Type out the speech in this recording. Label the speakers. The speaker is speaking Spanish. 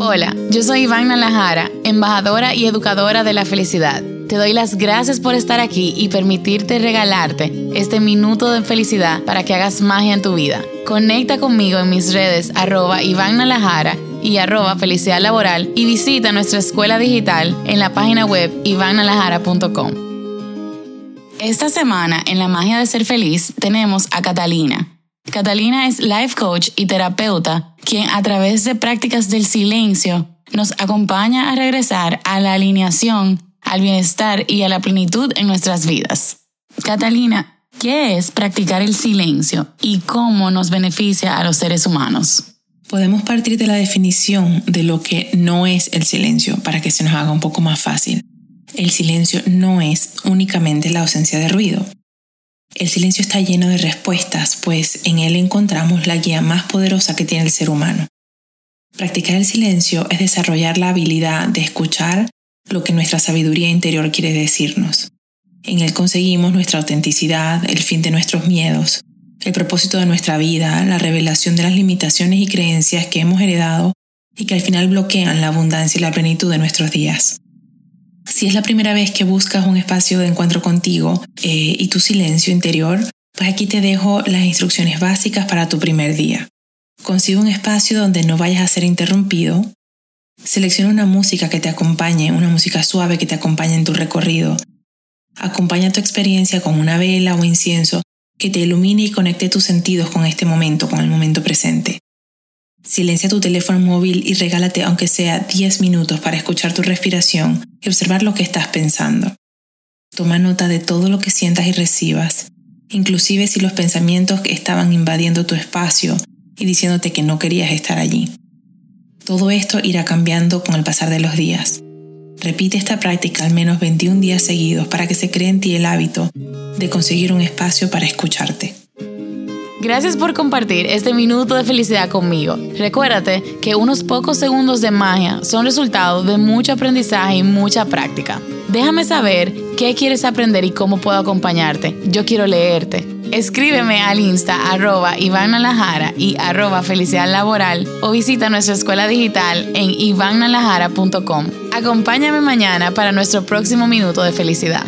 Speaker 1: Hola, yo soy Iván Nalajara, embajadora y educadora de la felicidad. Te doy las gracias por estar aquí y permitirte regalarte este minuto de felicidad para que hagas magia en tu vida. Conecta conmigo en mis redes arroba Iván y arroba felicidad laboral y visita nuestra escuela digital en la página web ivannalajara.com. Esta semana en La Magia de Ser Feliz tenemos a Catalina. Catalina es life coach y terapeuta, quien a través de prácticas del silencio nos acompaña a regresar a la alineación al bienestar y a la plenitud en nuestras vidas. Catalina, ¿qué es practicar el silencio y cómo nos beneficia a los seres humanos?
Speaker 2: Podemos partir de la definición de lo que no es el silencio para que se nos haga un poco más fácil. El silencio no es únicamente la ausencia de ruido. El silencio está lleno de respuestas, pues en él encontramos la guía más poderosa que tiene el ser humano. Practicar el silencio es desarrollar la habilidad de escuchar lo que nuestra sabiduría interior quiere decirnos. En él conseguimos nuestra autenticidad, el fin de nuestros miedos, el propósito de nuestra vida, la revelación de las limitaciones y creencias que hemos heredado y que al final bloquean la abundancia y la plenitud de nuestros días. Si es la primera vez que buscas un espacio de encuentro contigo eh, y tu silencio interior, pues aquí te dejo las instrucciones básicas para tu primer día. Consigue un espacio donde no vayas a ser interrumpido, Selecciona una música que te acompañe, una música suave que te acompañe en tu recorrido. Acompaña tu experiencia con una vela o incienso que te ilumine y conecte tus sentidos con este momento, con el momento presente. Silencia tu teléfono móvil y regálate aunque sea 10 minutos para escuchar tu respiración y observar lo que estás pensando. Toma nota de todo lo que sientas y recibas, inclusive si los pensamientos estaban invadiendo tu espacio y diciéndote que no querías estar allí. Todo esto irá cambiando con el pasar de los días. Repite esta práctica al menos 21 días seguidos para que se cree en ti el hábito de conseguir un espacio para escucharte.
Speaker 1: Gracias por compartir este minuto de felicidad conmigo. Recuérdate que unos pocos segundos de magia son resultado de mucho aprendizaje y mucha práctica. Déjame saber qué quieres aprender y cómo puedo acompañarte. Yo quiero leerte. Escríbeme al Insta arroba Iván Alajara y arroba Felicidad Laboral o visita nuestra escuela digital en ivannalajara.com. Acompáñame mañana para nuestro próximo minuto de felicidad.